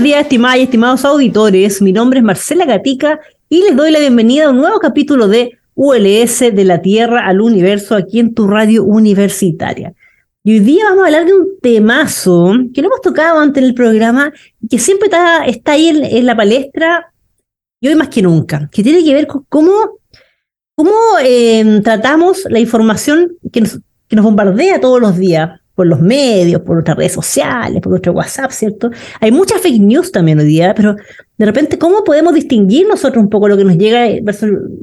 Buenos días, estimadas y estimados auditores. Mi nombre es Marcela Gatica y les doy la bienvenida a un nuevo capítulo de ULS de la Tierra al Universo aquí en tu radio universitaria. Y hoy día vamos a hablar de un temazo que lo hemos tocado antes en el programa y que siempre está, ahí en, la palestra y hoy más que nunca, que tiene que ver con cómo, eh, tratamos la información que nos bombardea todos los días por los medios, por nuestras redes sociales, por nuestro WhatsApp, ¿cierto? Hay muchas fake news también hoy día, pero de repente, ¿cómo podemos distinguir nosotros un poco lo que nos llega,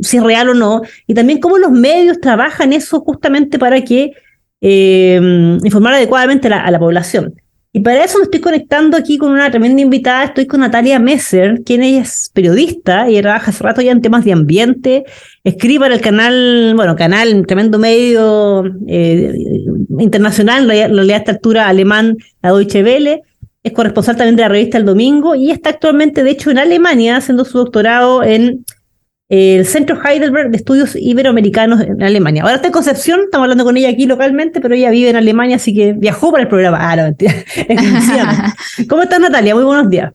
si es real o no? Y también cómo los medios trabajan eso justamente para que eh, informar adecuadamente a la población. Y para eso me estoy conectando aquí con una tremenda invitada. Estoy con Natalia Messer, quien es periodista y trabaja hace rato ya en temas de ambiente. Escribe para el canal, bueno, canal, tremendo medio eh, internacional, en realidad a esta altura alemán, la Deutsche Welle. Es corresponsal también de la revista El Domingo y está actualmente, de hecho, en Alemania haciendo su doctorado en el Centro Heidelberg de Estudios Iberoamericanos en Alemania. Ahora está en Concepción, estamos hablando con ella aquí localmente, pero ella vive en Alemania, así que viajó para el programa. Ah, no, mentira. ¿Cómo estás, Natalia? Muy buenos días.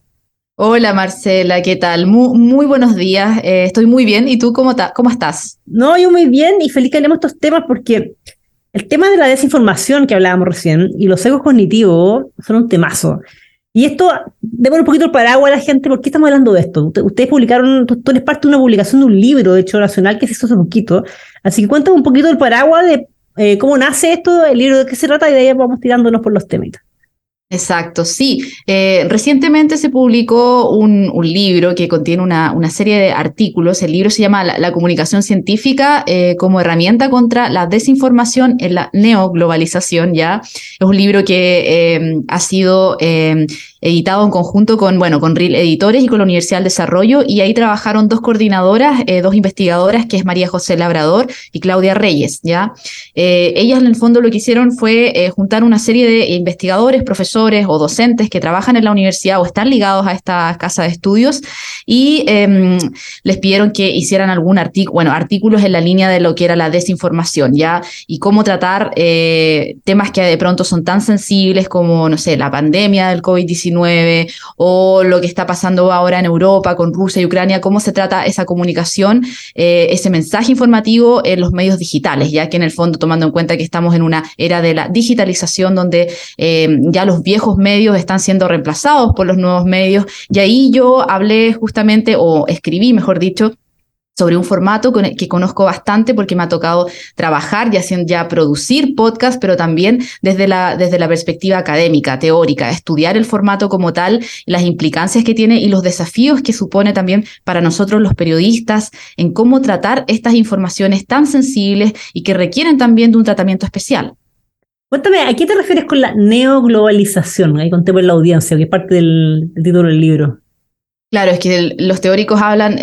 Hola Marcela, ¿qué tal? Muy, buenos días, eh, estoy muy bien. ¿Y tú cómo, cómo estás? No, yo muy bien y feliz que hablemos estos temas porque el tema de la desinformación que hablábamos recién y los egos cognitivos son un temazo. Y esto, démosle un poquito el paraguas a la gente, ¿por qué estamos hablando de esto? Ustedes publicaron, tú, eres parte de una publicación de un libro, de hecho, nacional, que se hizo hace poquito. Así que cuéntame un poquito el paraguas de eh, cómo nace esto, el libro de qué se trata, y de ahí vamos tirándonos por los temas. Exacto, sí. Eh, recientemente se publicó un, libro que contiene una, serie de artículos. El libro se llama La, comunicación científica eh, como herramienta contra la desinformación en la neoglobalización. Ya es un libro que ha sido editado en conjunto con, bueno, con RIL Editores y con la Universidad del Desarrollo, y ahí trabajaron dos coordinadoras, eh, dos investigadoras, que es María José Labrador y Claudia Reyes, ¿ya? Eh, ellas en el fondo lo que hicieron fue eh, juntar una serie de investigadores, profesores o docentes que trabajan en la universidad o están ligados a esta casa de estudios y em, les pidieron que hicieran algún artículo, bueno, artículos en la línea de lo que era la desinformación, ¿ya? Y cómo tratar temas que de pronto son tan sensibles como, no sé, la pandemia del COVID-19, o lo que está pasando ahora en Europa con Rusia y Ucrania, cómo se trata esa comunicación, eh, ese mensaje informativo en los medios digitales, ya que en el fondo tomando en cuenta que estamos en una era de la digitalización donde eh, ya los viejos medios están siendo reemplazados por los nuevos medios, y ahí yo hablé justamente, o escribí, mejor dicho, sobre un formato que conozco bastante porque me ha tocado trabajar y haciendo ya producir podcast, pero también desde la, desde la perspectiva académica, teórica, estudiar el formato como tal, las implicancias que tiene y los desafíos que supone también para nosotros los periodistas en cómo tratar estas informaciones tan sensibles y que requieren también de un tratamiento especial. Cuéntame, ¿a qué te refieres con la neoglobalización? Ahí conté por la audiencia, que es parte del, título del libro. Claro, es que los teóricos hablan,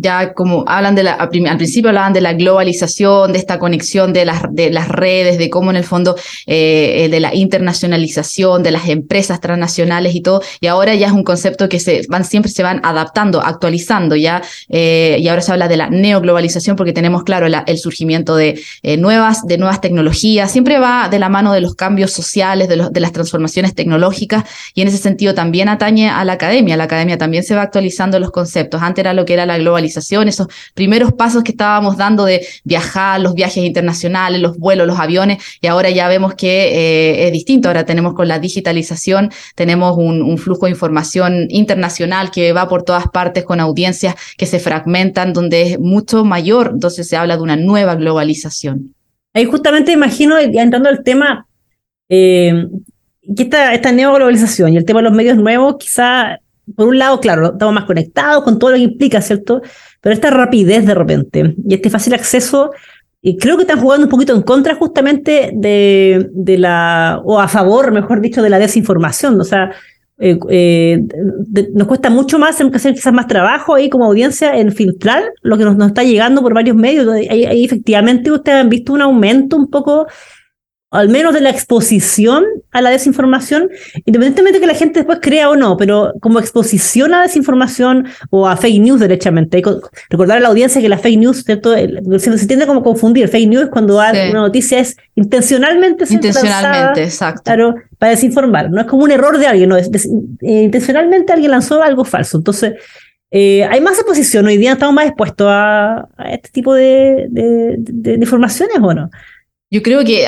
ya como hablan de la, al principio hablaban de la globalización, de esta conexión de las, de las redes, de cómo en el fondo, eh, de la internacionalización, de las empresas transnacionales y todo, y ahora ya es un concepto que se van, siempre se van adaptando, actualizando ya, eh, y ahora se habla de la neoglobalización porque tenemos claro el surgimiento de, eh, nuevas, de nuevas tecnologías, siempre va de la mano de los cambios sociales, de, de las transformaciones tecnológicas, y en ese sentido también atañe a la academia, la academia también se va actualizando los conceptos. Antes era lo que era la globalización esos primeros pasos que estábamos dando de viajar, los viajes internacionales, los vuelos, los aviones, y ahora ya vemos que eh, es distinto. Ahora tenemos con la digitalización, tenemos un, flujo de información internacional que va por todas partes con audiencias que se fragmentan, donde es mucho mayor, entonces se habla de una nueva globalización. Ahí justamente imagino, ya entrando al tema, eh, que esta, esta neoglobalización y el tema de los medios nuevos, quizá, por un lado, claro, estamos más conectados con todo lo que implica, ¿cierto? Pero esta rapidez de repente y este fácil acceso, y creo que están jugando un poquito en contra justamente de, de la, o a favor, mejor dicho, de la desinformación. O sea, eh, eh, nos cuesta mucho más, hacer quizás más trabajo ahí como audiencia en filtrar lo que nos, está llegando por varios medios. Ahí, efectivamente ustedes han visto un aumento un poco al menos de la exposición a la desinformación, independientemente de que la gente después crea o no, pero como exposición a desinformación o a fake news derechamente. Recordar a la audiencia que la fake news, ¿cierto? Se, tiende como confundir. Fake news cuando una noticia es intencionalmente Intencionalmente, exacto. Claro, para desinformar. No es como un error de alguien, no, es, eh, intencionalmente alguien lanzó algo falso. Entonces, eh, hay más exposición. Hoy día estamos más expuestos a, a este tipo de, de, de, de informaciones o no. Yo creo que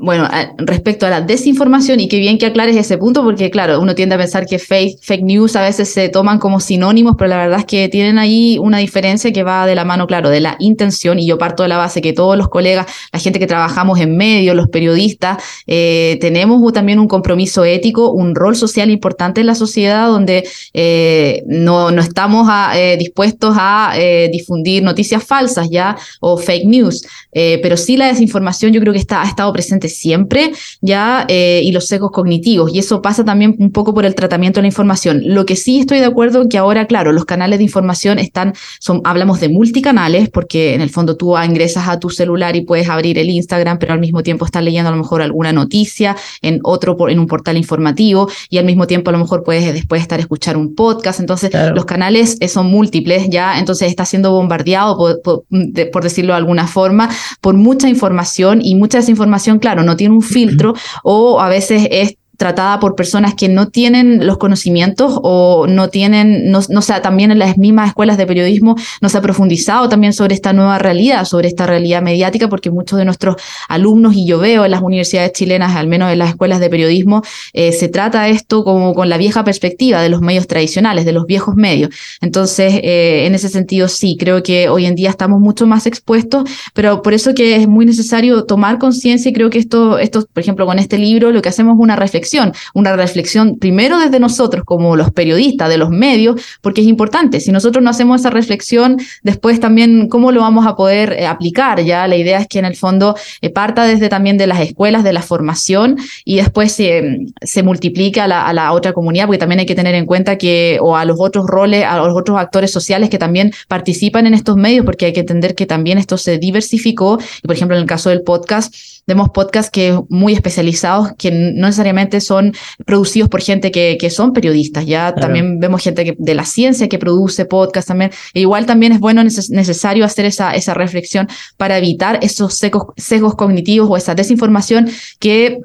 bueno, respecto a la desinformación, y qué bien que aclares ese punto, porque claro, uno tiende a pensar que fake, news a veces se toman como sinónimos, pero la verdad es que tienen ahí una diferencia que va de la mano, claro, de la intención, y yo parto de la base que todos los colegas, la gente que trabajamos en medios, los periodistas, eh, tenemos también un compromiso ético, un rol social importante en la sociedad donde eh, no, no estamos eh, dispuestos a eh, difundir noticias falsas ya o fake news, pero sí la desinformación yo creo que está, ha estado presente siempre, ya, eh, y los secos cognitivos. Y eso pasa también un poco por el tratamiento de la información. Lo que sí estoy de acuerdo en que ahora, claro, los canales de información están, son, hablamos de multicanales, porque en el fondo tú ingresas a tu celular y puedes abrir el Instagram, pero al mismo tiempo estás leyendo a lo mejor alguna noticia en otro, en un portal informativo, y al mismo tiempo a lo mejor puedes después estar escuchar un podcast. Entonces, claro. los canales eh, son múltiples, ya, entonces está siendo bombardeado, por, por, por decirlo de alguna forma, por mucha información y mucha desinformación claro, no tiene un filtro o a veces es tratada por personas que no tienen los conocimientos o no tienen, no, no sea, también en las mismas escuelas de periodismo no se ha profundizado también sobre esta nueva realidad, sobre esta realidad mediática, porque muchos de nuestros alumnos, y yo veo en las universidades chilenas, al menos en las escuelas de periodismo, eh, se trata esto como con la vieja perspectiva de los medios tradicionales, de los viejos medios. Entonces, eh, en ese sentido, sí, creo que hoy en día estamos mucho más expuestos, pero por eso que es muy necesario tomar conciencia y creo que esto, esto, por ejemplo, con este libro, lo que hacemos es una reflexión una reflexión primero desde nosotros como los periodistas de los medios, porque es importante. Si nosotros no hacemos esa reflexión, después también cómo lo vamos a poder eh, aplicar. Ya la idea es que en el fondo eh, parta desde también de las escuelas, de la formación y después se, multiplique a la, a la otra comunidad, porque también hay que tener en cuenta que, o a los otros roles, a los otros actores sociales que también participan en estos medios, porque hay que entender que también esto se diversificó. Y por ejemplo, en el caso del podcast, vemos podcasts que muy especializados, que no necesariamente son producidos por gente que, que son periodistas, ya claro. también vemos gente que, de la ciencia que produce podcasts también, e igual también es bueno, neces necesario hacer esa, esa reflexión para evitar esos sesgos cognitivos o esa desinformación que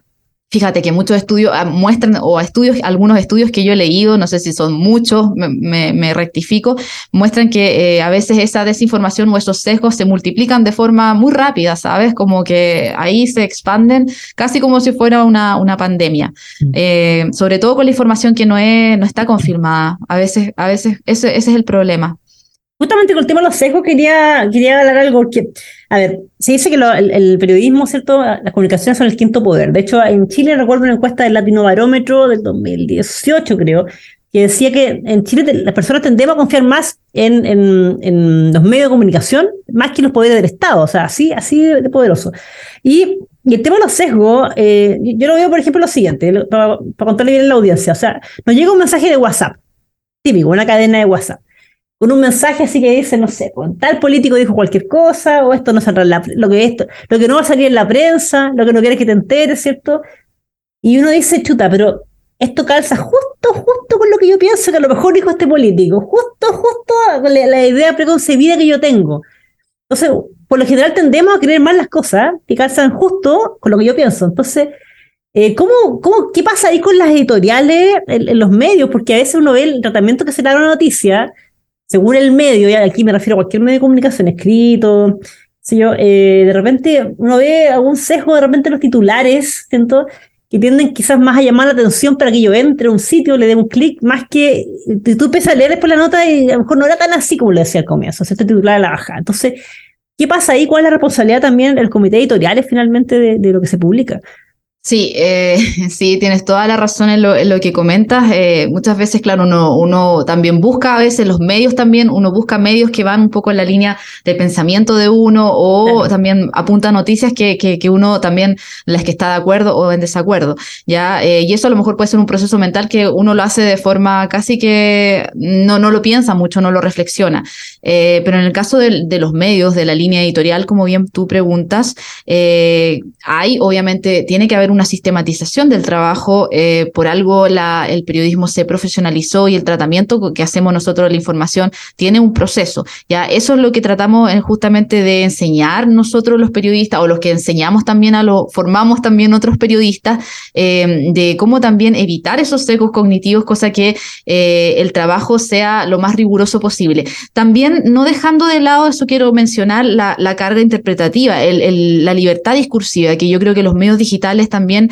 Fíjate que muchos estudios ah, muestran, o estudios, algunos estudios que yo he leído, no sé si son muchos, me, me, me rectifico, muestran que eh, a veces esa desinformación o esos sesgos se multiplican de forma muy rápida, ¿sabes? Como que ahí se expanden casi como si fuera una, una pandemia. Eh, sobre todo con la información que no, es, no está confirmada. A veces, a veces ese, ese es el problema justamente con el tema de los sesgos quería, quería hablar algo, porque, a ver, se dice que el, periodismo, ¿cierto? Las comunicaciones son el quinto poder. De hecho, en Chile recuerdo una encuesta del Latino Barómetro del 2018, creo, que decía que en Chile las personas tendemos a confiar más en, los medios de comunicación más que en los poderes del Estado, o sea, así, así de poderoso. Y, y el tema de los sesgos, eh, yo lo veo, por ejemplo, lo siguiente, para, para contarle bien a la audiencia, o sea, nos llega un mensaje de WhatsApp, típico, una cadena de WhatsApp con un mensaje así que dice, no sé, pues, tal político dijo cualquier cosa, o esto no saldrá la, lo que esto, lo que no va a salir en la prensa, lo que no quieres que te enteres, ¿cierto? Y uno dice, chuta, pero esto calza justo, justo con lo que yo pienso que a lo mejor dijo este político, justo, justo con la, la idea preconcebida que yo tengo. Entonces, por lo general tendemos a creer más las cosas que calzan justo con lo que yo pienso. Entonces, eh, ¿cómo, cómo, ¿qué pasa ahí con las editoriales en, en, los medios? Porque a veces uno ve el tratamiento que se da a una noticia según el medio, y aquí me refiero a cualquier medio de comunicación, escrito, si yo, eh, de repente uno ve algún sesgo de repente los titulares, siento, que tienden quizás más a llamar la atención para que yo entre a un sitio, le dé un clic, más que tú empiezas a leer después la nota y a lo mejor no era tan así como le decía al comienzo, este titular a la baja. Entonces, ¿qué pasa ahí? ¿Cuál es la responsabilidad también del comité editorial finalmente de lo que se publica? Sí, eh, sí, tienes toda la razón en lo, en lo que comentas. Eh, muchas veces, claro, uno, uno también busca, a veces los medios también, uno busca medios que van un poco en la línea de pensamiento de uno o también apunta noticias que, que, que, uno también, las que está de acuerdo o en desacuerdo. ¿ya? Eh, y eso a lo mejor puede ser un proceso mental que uno lo hace de forma casi que no, no lo piensa mucho, no lo reflexiona. pero en el caso de, de, los medios, de la línea editorial, como bien tú preguntas, hay, obviamente, tiene que haber una sistematización del trabajo, eh, por algo el periodismo se profesionalizó y el tratamiento que hacemos nosotros de la información tiene un proceso. Ya eso es lo que tratamos eh, justamente de enseñar nosotros los periodistas o los que enseñamos también a los, formamos también otros periodistas, eh, de cómo también evitar esos secos cognitivos, cosa que el trabajo sea lo más riguroso posible. También no dejando de lado, eso quiero mencionar, la, carga interpretativa, la libertad discursiva, que yo creo que los medios digitales también también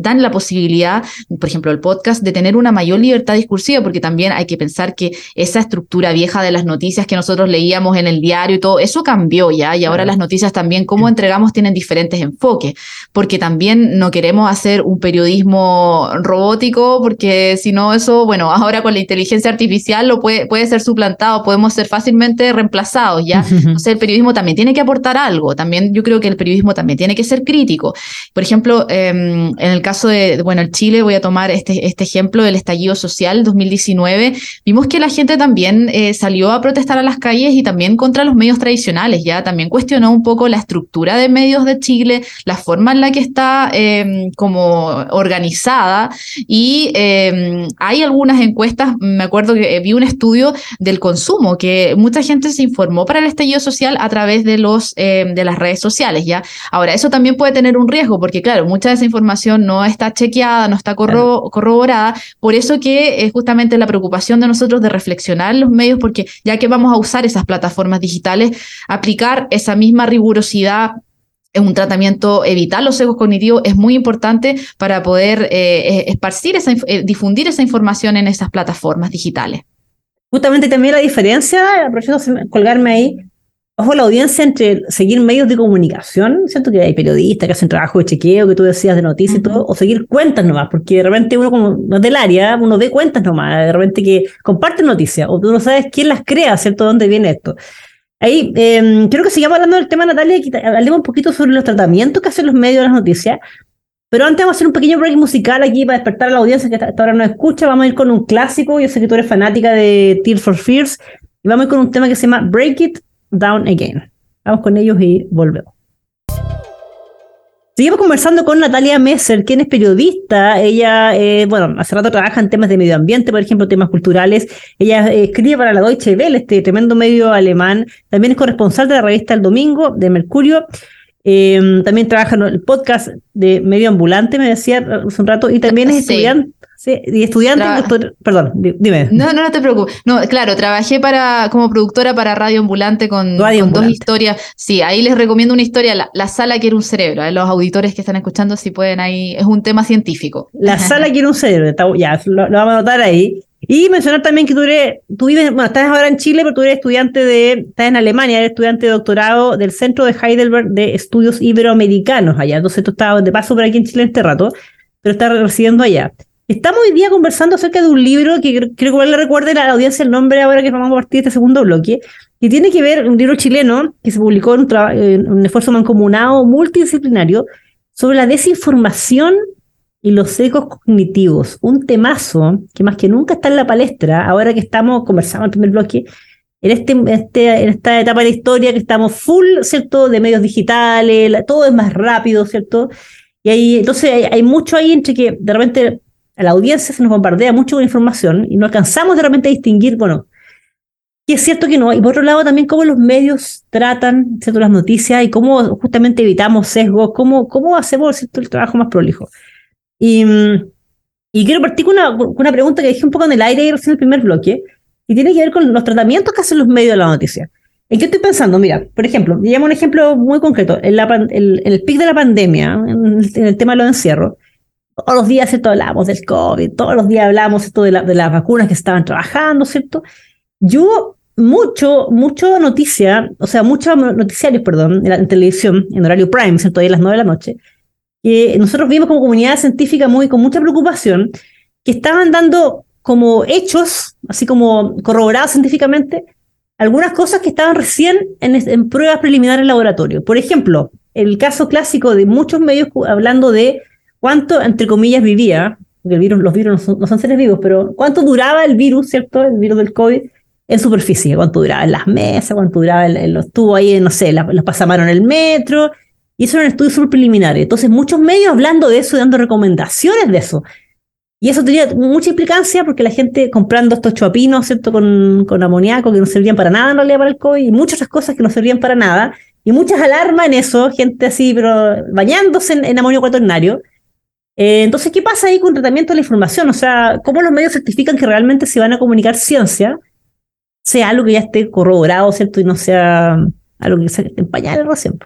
dan la posibilidad, por ejemplo, el podcast, de tener una mayor libertad discursiva, porque también hay que pensar que esa estructura vieja de las noticias que nosotros leíamos en el diario y todo, eso cambió ya, y ahora las noticias también, cómo entregamos, tienen diferentes enfoques, porque también no queremos hacer un periodismo robótico, porque si no, eso, bueno, ahora con la inteligencia artificial lo puede, puede ser suplantado, podemos ser fácilmente reemplazados, ¿ya? Entonces el periodismo también tiene que aportar algo, también yo creo que el periodismo también tiene que ser crítico. Por ejemplo, Em, en el caso de, bueno, Chile, voy a tomar este, este ejemplo del estallido social 2019, vimos que la gente también eh, salió a protestar a las calles y también contra los medios tradicionales, ya también cuestionó un poco la estructura de medios de Chile, la forma en la que está em, como organizada. Y em, hay algunas encuestas, me acuerdo que vi un estudio del consumo, que mucha gente se informó para el estallido social a través de, los, de las redes sociales, ya. Ahora, eso también puede tener un riesgo, porque claro, mucha de esa información no está chequeada, no está corroborada, por eso que es justamente la preocupación de nosotros de reflexionar los medios, porque ya que vamos a usar esas plataformas digitales, aplicar esa misma rigurosidad en un tratamiento, evitar los sesgos cognitivos es muy importante para poder eh, esparcir, esa, eh, difundir esa información en esas plataformas digitales. Justamente también la diferencia, aprovecho colgarme ahí, ojo la audiencia entre seguir medios de comunicación, siento que hay periodistas que hacen trabajo de chequeo, que tú decías de noticias y todo, o seguir cuentas nomás, porque de repente uno como no es del área, uno ve cuentas nomás, de repente que comparten noticias, o tú no sabes quién las crea, ¿cierto? ¿Dónde viene esto? Ahí, eh, quiero que sigamos hablando del tema, Natalia, y hablemos un poquito sobre los tratamientos que hacen los medios de las noticias, pero antes vamos a hacer un pequeño break musical aquí para despertar a la audiencia que hasta ahora no escucha. Vamos a ir con un clásico. Yo sé que tú eres fanática de Tears for Fears. Y vamos a ir con un tema que se llama Break It Down Again. Vamos con ellos y volvemos. Seguimos conversando con Natalia Messer, quien es periodista. Ella, eh, bueno, hace rato trabaja en temas de medio ambiente, por ejemplo, temas culturales. Ella eh, escribe para la Deutsche Welle, este tremendo medio alemán. También es corresponsal de la revista El Domingo, de Mercurio. Eh, también trabaja en el podcast de Medio Ambulante, me decía hace un rato, y también es estudiante, Sí, y estudiante, perdón, dime. No, no, no te preocupes. No, claro, trabajé para como productora para Radio Ambulante con, dos historias. Sí, ahí les recomiendo una historia, la, sala quiere un cerebro. ¿eh? Los auditores que están escuchando, si pueden ahí, es un tema científico. La sala quiere un cerebro, ya, lo, vamos a anotar ahí. Y mencionar también que tú eres, tú vives, bueno, estás ahora en Chile, pero tú eres estudiante de, estás en Alemania, eres estudiante de doctorado del Centro de Heidelberg de Estudios Iberoamericanos allá. Entonces tú estabas de paso por aquí en Chile este rato, pero estás residiendo allá. Estamos hoy día conversando acerca de un libro que creo que le recuerde a la audiencia el nombre ahora que vamos a partir este segundo bloque, que tiene que ver, un libro chileno que se publicó en un, esfuerzo mancomunado multidisciplinario sobre la desinformación y los secos cognitivos. Un temazo que más que nunca está en la palestra, ahora que estamos conversando en el primer bloque, en, este, este, en esta etapa de la historia que estamos full, ¿cierto?, de medios digitales, todo es más rápido, ¿cierto? Y ahí, entonces hay, hay mucho ahí entre que de repente a la audiencia se nos bombardea mucho con información y no alcanzamos de repente a distinguir, bueno, y es cierto que no. Y por otro lado, también cómo los medios tratan ¿cierto? las noticias y cómo justamente evitamos sesgos, cómo, cómo hacemos ¿cierto? el trabajo más prolijo. Y, y quiero partir con una, una, pregunta que dejé un poco en el aire recién en el primer bloque, que tiene que ver con los tratamientos que hacen los medios de la noticia. ¿En qué estoy pensando? Mira, por ejemplo, llamo un ejemplo muy concreto. En, el, pic de la pandemia, en el, tema de los encierros, todos los días, ¿cierto? Hablamos del COVID, todos los días hablamos, ¿cierto? De, de las vacunas que estaban trabajando, ¿cierto? Yo, mucho, mucho noticia, o sea, muchos noticiarios, perdón, en, televisión, en horario prime, ¿cierto? Ahí a las nueve de la noche, que nosotros vimos como comunidad científica muy, con mucha preocupación, que estaban dando como hechos, así como corroborados científicamente, algunas cosas que estaban recién en, pruebas preliminares en laboratorio. Por ejemplo, el caso clásico de muchos medios hablando de cuánto, entre comillas, vivía, porque el virus, los virus no son, seres vivos, pero cuánto duraba el virus, ¿cierto? El virus del COVID en superficie, cuánto duraba en las mesas, cuánto duraba en, los tubos ahí, no sé, los pasamaron en el metro, y eso era un estudio súper preliminar. Entonces, muchos medios hablando de eso, dando recomendaciones de eso. Y eso tenía mucha implicancia porque la gente comprando estos chuapinos, ¿cierto? Con, con amoníaco que no servían para nada en realidad para el COVID y muchas otras cosas que no servían para nada. Y muchas alarmas en eso, gente así, pero bañándose en, amonio cuaternario. Eh, entonces, ¿qué pasa ahí con el tratamiento de la información? O sea, ¿cómo los medios certifican que realmente se van a comunicar ciencia? Sea algo que ya esté corroborado, ¿cierto? Y no sea algo que se en pañales recién.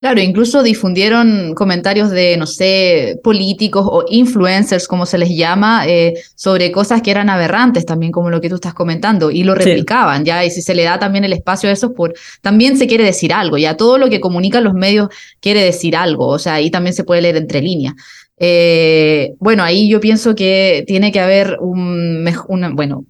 Claro, incluso difundieron comentarios de, no sé, políticos o influencers, como se les llama, eh, sobre cosas que eran aberrantes, también como lo que tú estás comentando, y lo replicaban, ¿ya? Y si se le da también el espacio a eso, por, también se quiere decir algo, ¿ya? Todo lo que comunican los medios quiere decir algo, o sea, ahí también se puede leer entre líneas. Eh, bueno, ahí yo pienso que tiene que haber un, una, bueno,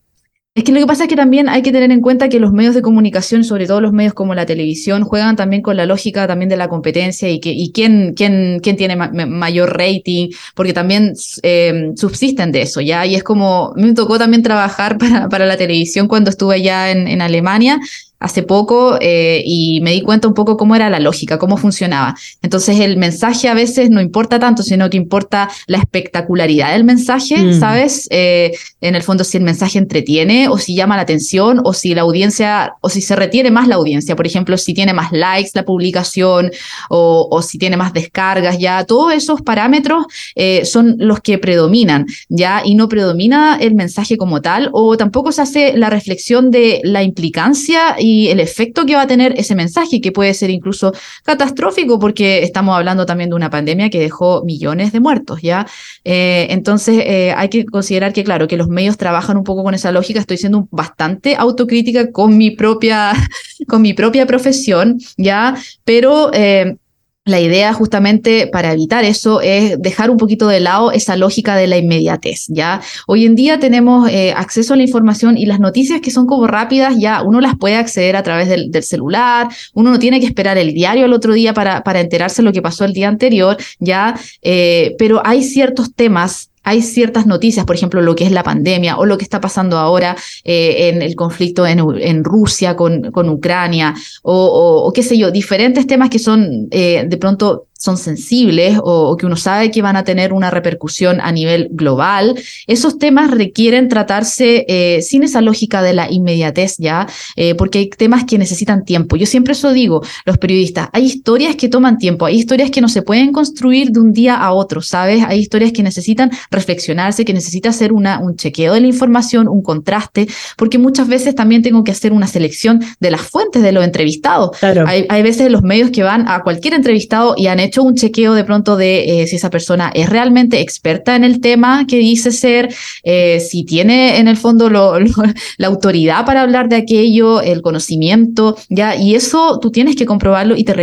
es que lo que pasa es que también hay que tener en cuenta que los medios de comunicación, sobre todo los medios como la televisión, juegan también con la lógica también de la competencia y, que, y quién, quién, quién tiene mayor rating, porque también eh, subsisten de eso, ¿ya? Y es como, me tocó también trabajar para, para la televisión cuando estuve allá en, en Alemania hace poco eh, y me di cuenta un poco cómo era la lógica, cómo funcionaba. Entonces el mensaje a veces no importa tanto, sino que importa la espectacularidad del mensaje, mm. ¿sabes? Eh, en el fondo si el mensaje entretiene o si llama la atención o si la audiencia o si se retiene más la audiencia, por ejemplo, si tiene más likes la publicación o, o si tiene más descargas, ya todos esos parámetros eh, son los que predominan, ya y no predomina el mensaje como tal o tampoco se hace la reflexión de la implicancia y el efecto que va a tener ese mensaje, que puede ser incluso catastrófico, porque estamos hablando también de una pandemia que dejó millones de muertos, ¿ya? Eh, entonces, eh, hay que considerar que, claro, que los medios trabajan un poco con esa lógica. Estoy siendo bastante autocrítica con mi propia, con mi propia profesión, ¿ya? Pero eh, la idea justamente para evitar eso es dejar un poquito de lado esa lógica de la inmediatez, ¿ya? Hoy en día tenemos eh, acceso a la información y las noticias que son como rápidas, ya uno las puede acceder a través del, celular, uno no tiene que esperar el diario el otro día para, enterarse lo que pasó el día anterior, ¿ya? Eh, pero hay ciertos temas hay ciertas noticias, por ejemplo, lo que es la pandemia o lo que está pasando ahora eh, en el conflicto en, Rusia con, Ucrania o, o, qué sé yo, diferentes temas que son eh, de pronto son sensibles o, que uno sabe que van a tener una repercusión a nivel global, esos temas requieren tratarse eh, sin esa lógica de la inmediatez ya, eh, porque hay temas que necesitan tiempo. Yo siempre eso digo, los periodistas, hay historias que toman tiempo, hay historias que no se pueden construir de un día a otro, ¿sabes? Hay historias que necesitan reflexionarse, que necesita hacer una, un chequeo de la información, un contraste, porque muchas veces también tengo que hacer una selección de las fuentes de los entrevistados. Hay, hay veces los medios que van a cualquier entrevistado y han hecho un chequeo de pronto de eh, si esa persona es realmente experta en el tema que dice ser, eh, si tiene en el fondo la autoridad para hablar de aquello, el conocimiento, ya, y eso tú tienes que comprobarlo y te,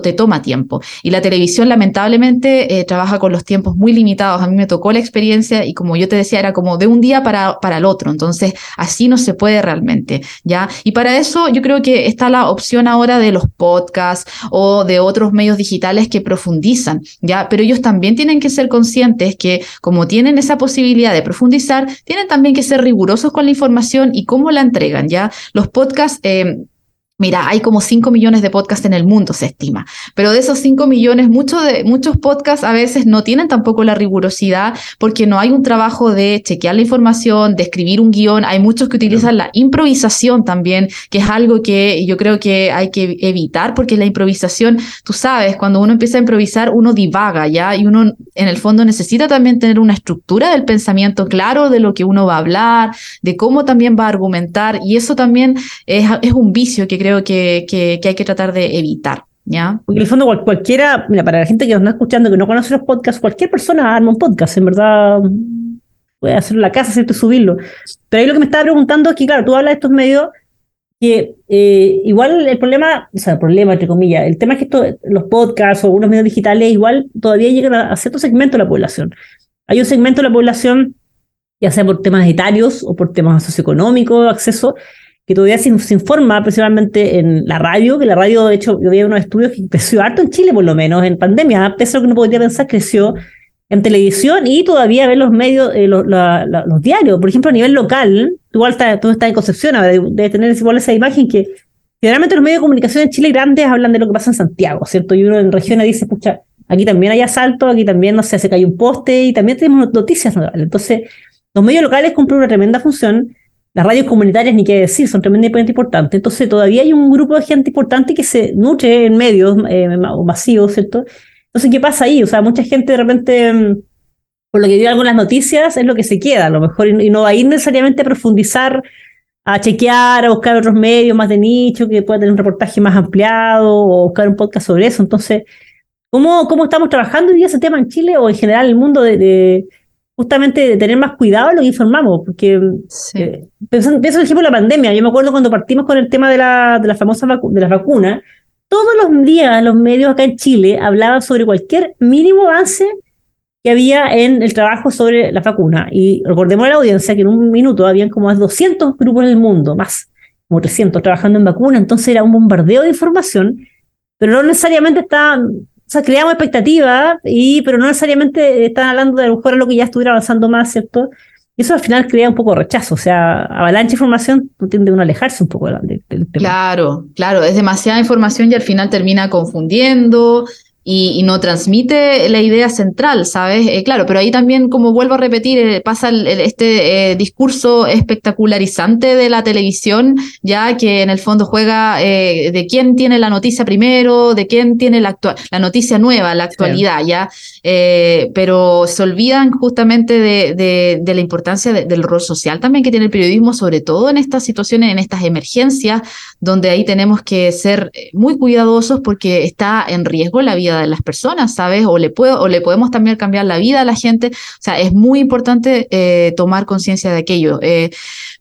te toma tiempo. Y la televisión lamentablemente eh, trabaja con los tiempos muy limitados. A mí me tocó la experiencia y como yo te decía, era como de un día para, para el otro. Entonces, así no se puede realmente, ¿ya? Y para eso yo creo que está la opción ahora de los podcasts o de otros medios digitales que profundizan, ¿ya? Pero ellos también tienen que ser conscientes que como tienen esa posibilidad de profundizar, tienen también que ser rigurosos con la información y cómo la entregan, ¿ya? Los podcasts... Eh, Mira, hay como 5 millones de podcasts en el mundo, se estima, pero de esos 5 millones, muchos, de, muchos podcasts a veces no tienen tampoco la rigurosidad porque no hay un trabajo de chequear la información, de escribir un guion. Hay muchos que utilizan la improvisación también, que es algo que yo creo que hay que evitar porque la improvisación, tú sabes, cuando uno empieza a improvisar, uno divaga, ¿ya? Y uno en el fondo necesita también tener una estructura del pensamiento claro de lo que uno va a hablar, de cómo también va a argumentar, y eso también es, es un vicio que creo que, que, hay que tratar de evitar. ¿Ya? Porque en el fondo cualquiera, mira, para la gente que nos está escuchando, que no conoce los podcasts, cualquier persona arma un podcast, en verdad puede hacerlo en la casa, ¿cierto? subirlo. Pero ahí lo que me estaba preguntando es que, claro, tú hablas de estos medios que eh, igual el problema, o sea, el problema entre comillas, el tema es que esto, los podcasts o algunos medios digitales igual todavía llegan a, a cierto segmento de la población. Hay un segmento de la población, ya sea por temas etarios o por temas socioeconómicos, acceso, que todavía se, informa principalmente en la radio, que la radio, de hecho, yo vi unos estudios que creció harto en Chile, por lo menos, en pandemia, pese a lo que uno podría pensar, creció en televisión y todavía ver los medios, eh, los, diarios. Por ejemplo, a nivel local, igual estás, tú estás en Concepción, debe tener igual esa imagen que generalmente los medios de comunicación en Chile grandes hablan de lo que pasa en Santiago, ¿cierto? Y uno en regiones dice, escucha, aquí también hay asalto, aquí también, no sé, se cae un poste y también tenemos noticias. Entonces, los medios locales cumplen una tremenda función las radios comunitarias, ni qué decir, son tremendamente importantes. Entonces, todavía hay un grupo de gente importante que se nutre en medios eh, masivos, ¿cierto? Entonces, ¿qué pasa ahí? O sea, mucha gente de repente, mm, por lo que dio algunas noticias, es lo que se queda, a lo mejor, y no va a ir necesariamente a profundizar, a chequear, a buscar otros medios más de nicho, que pueda tener un reportaje más ampliado, o buscar un podcast sobre eso. Entonces, ¿cómo, cómo estamos trabajando hoy día ese tema en Chile o en general en el mundo de justamente de tener más cuidado en lo que informamos, porque eh, pienso, en ejemplo la pandemia, yo me acuerdo cuando partimos con el tema de la, de la famosa de las vacunas, todos los días los medios acá en Chile hablaban sobre cualquier mínimo avance que había en el trabajo sobre la vacuna. Y recordemos a la audiencia que en un minuto habían como 200 grupos en el mundo, más, como 300 trabajando en vacuna, entonces era un bombardeo de información, pero no necesariamente estaban sea, creamos expectativas, y, pero no necesariamente están hablando de a lo mejor lo que ya estuviera avanzando más, ¿cierto? Y eso al final crea un poco de rechazo, o sea, avalancha información tiende uno a alejarse un poco del, tema. Claro, claro, es demasiada información y al final termina confundiendo, y, no transmite la idea central, ¿sabes? Eh, claro, pero ahí también, como vuelvo a repetir, eh, pasa este eh, discurso espectacularizante de la televisión, ya que en el fondo juega de quién tiene la noticia primero, de quién tiene la, la noticia nueva, la actualidad, ¿ya? pero se olvidan justamente de, de la importancia del rol social también que tiene el periodismo, sobre todo en estas situaciones, en estas emergencias, donde ahí tenemos que ser muy cuidadosos porque está en riesgo la vida de las personas, ¿sabes? O le, puedo, o le podemos también cambiar la vida a la gente. O sea, es muy importante eh, tomar conciencia de aquello. Eh,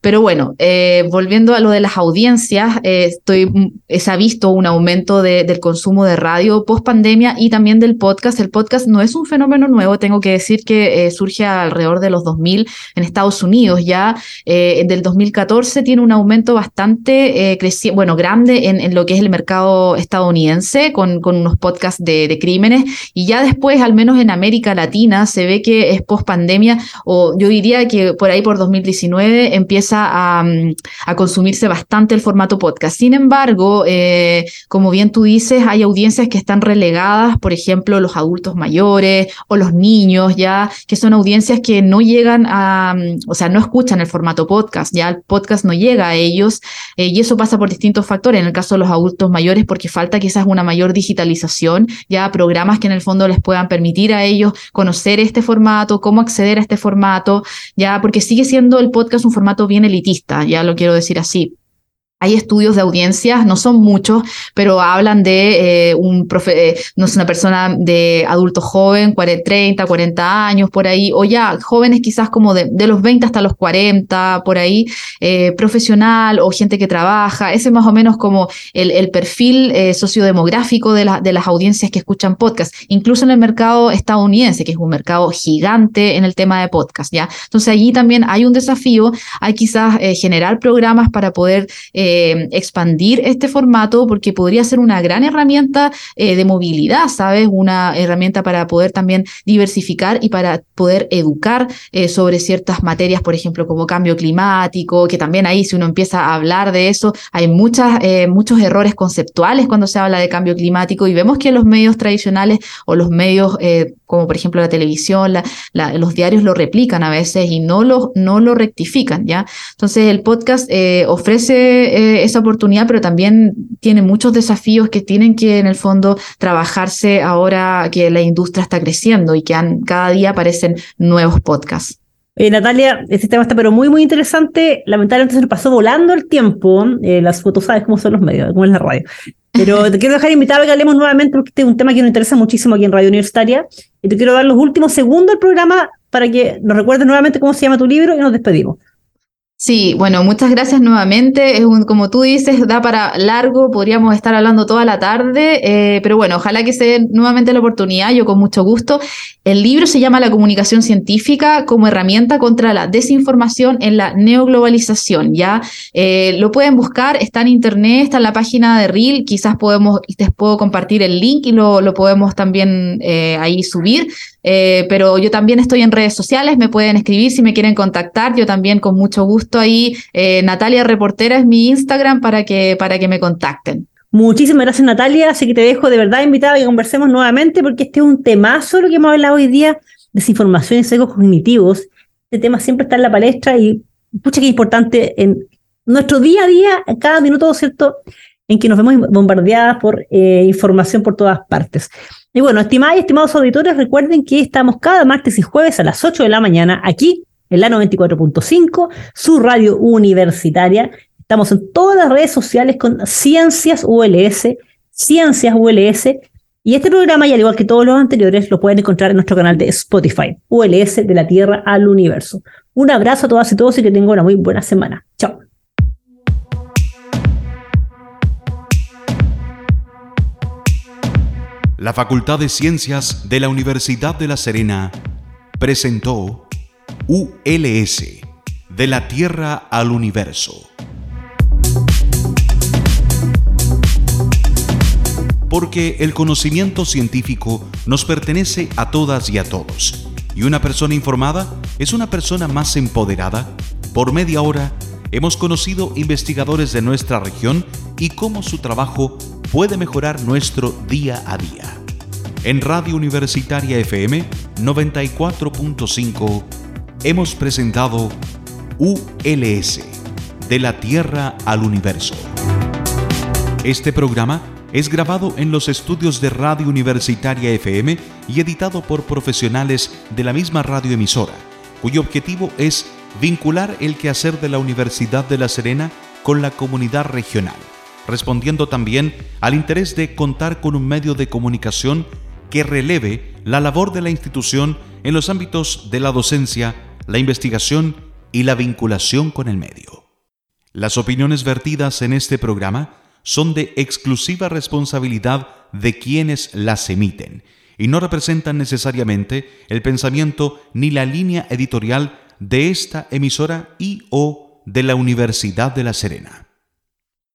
pero bueno, eh, volviendo a lo de las audiencias, estoy, se ha visto un aumento del consumo de radio post pandemia y también del podcast. El podcast no es un fenómeno nuevo, tengo que decir que surge alrededor de los 2000 en Estados Unidos. Ya del 2014 tiene un aumento bastante bueno, grande en, en, lo que es el mercado estadounidense, con, con unos podcasts de de, crímenes y ya después, al menos en América Latina, se ve que es post pandemia o yo diría que por ahí por 2019 empieza a, mm, a consumirse bastante el formato podcast. Sin embargo, eh, como bien tú dices, hay audiencias que están relegadas, por ejemplo, los adultos mayores o los niños, ya que son audiencias que no llegan a, mm, o sea, no escuchan el formato podcast, ya el podcast no llega a ellos eh, y eso pasa por distintos factores. En el caso de los adultos mayores, porque falta quizás una mayor digitalización ya programas que en el fondo les puedan permitir a ellos conocer este formato, cómo acceder a este formato, ya porque sigue siendo el podcast un formato bien elitista, ya lo quiero decir así. Hay estudios de audiencias, no son muchos, pero hablan de eh, un profe, eh, no es una persona de adulto joven, 40, 30, 40 años, por ahí, o ya jóvenes quizás como de, los 20 hasta los 40, por ahí, eh, profesional o gente que trabaja. Ese es más o menos como el, perfil sociodemográfico de, la, de las audiencias que escuchan podcast, incluso en el mercado estadounidense, que es un mercado gigante en el tema de podcast, ¿ya? Entonces allí también hay un desafío, hay quizás generar programas para poder expandir este formato porque podría ser una gran herramienta eh, de movilidad, ¿sabes? Una herramienta para poder también diversificar y para poder educar eh, sobre ciertas materias, por ejemplo, como cambio climático, que también ahí si uno empieza a hablar de eso, hay muchas, eh, muchos errores conceptuales cuando se habla de cambio climático y vemos que los medios tradicionales o los medios como por ejemplo la televisión, los diarios lo replican a veces y no lo, no lo rectifican, ¿ya? Entonces el podcast ofrece eh, esa oportunidad, pero también tiene muchos desafíos que tienen que en el fondo trabajarse ahora que la industria está creciendo y que cada día aparecen nuevos podcasts. Eh, Natalia, este tema está pero muy, muy interesante. Lamentablemente se nos pasó volando el tiempo. las fotos, sabes cómo son los medios, cómo es la radio. Pero te quiero dejar invitado a que hablemos nuevamente porque este es un tema que nos interesa muchísimo aquí en Radio Universitaria. Y te quiero dar los últimos segundos del programa para que nos recuerdes nuevamente cómo se llama tu libro y nos despedimos. Sí, bueno, muchas gracias nuevamente. Es un, como tú dices, da para largo, podríamos estar hablando toda la tarde, eh, pero bueno, ojalá que se dé nuevamente la oportunidad, yo con mucho gusto. El libro se llama La comunicación científica como herramienta contra la desinformación en la neoglobalización, ¿ya? Eh, lo pueden buscar, está en internet, está en la página de RIL, quizás podemos, les puedo compartir el link y lo, lo podemos también eh, ahí subir. Eh, pero yo también estoy en redes sociales, me pueden escribir si me quieren contactar, yo también con mucho gusto ahí. Eh, Natalia Reportera es mi Instagram para que, para que me contacten. Muchísimas gracias Natalia, así que te dejo de verdad invitada a que conversemos nuevamente porque este es un temazo lo que hemos hablado hoy día, desinformación y sesgos cognitivos. Este tema siempre está en la palestra y pucha que importante en nuestro día a día, cada minuto, ¿cierto? En que nos vemos bombardeadas por eh, información por todas partes. Y bueno, estimadas y estimados auditores, recuerden que estamos cada martes y jueves a las 8 de la mañana aquí en la 94.5, su radio universitaria. Estamos en todas las redes sociales con Ciencias ULS, Ciencias ULS. Y este programa, y al igual que todos los anteriores, lo pueden encontrar en nuestro canal de Spotify, ULS de la Tierra al Universo. Un abrazo a todas y todos y que tengan una muy buena semana. Chao. La Facultad de Ciencias de la Universidad de La Serena presentó ULS, de la Tierra al Universo. Porque el conocimiento científico nos pertenece a todas y a todos, y una persona informada es una persona más empoderada. Por media hora hemos conocido investigadores de nuestra región y cómo su trabajo puede mejorar nuestro día a día. En Radio Universitaria FM 94.5 hemos presentado ULS, de la Tierra al Universo. Este programa es grabado en los estudios de Radio Universitaria FM y editado por profesionales de la misma radioemisora, cuyo objetivo es vincular el quehacer de la Universidad de La Serena con la comunidad regional respondiendo también al interés de contar con un medio de comunicación que releve la labor de la institución en los ámbitos de la docencia, la investigación y la vinculación con el medio. Las opiniones vertidas en este programa son de exclusiva responsabilidad de quienes las emiten y no representan necesariamente el pensamiento ni la línea editorial de esta emisora y o de la Universidad de La Serena.